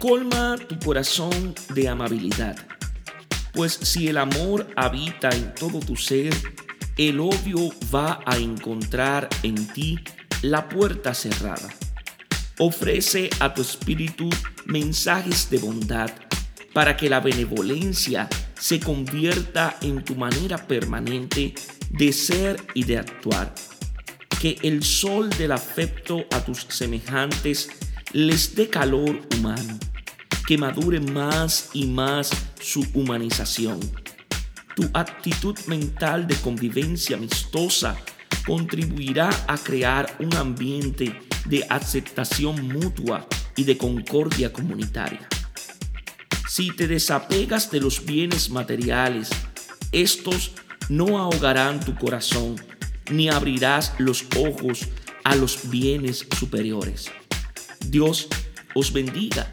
Colma tu corazón de amabilidad, pues si el amor habita en todo tu ser, el odio va a encontrar en ti la puerta cerrada. Ofrece a tu espíritu mensajes de bondad para que la benevolencia se convierta en tu manera permanente de ser y de actuar. Que el sol del afecto a tus semejantes les dé calor humano, que madure más y más su humanización. Tu actitud mental de convivencia amistosa contribuirá a crear un ambiente de aceptación mutua y de concordia comunitaria. Si te desapegas de los bienes materiales, estos no ahogarán tu corazón, ni abrirás los ojos a los bienes superiores. Dios os bendiga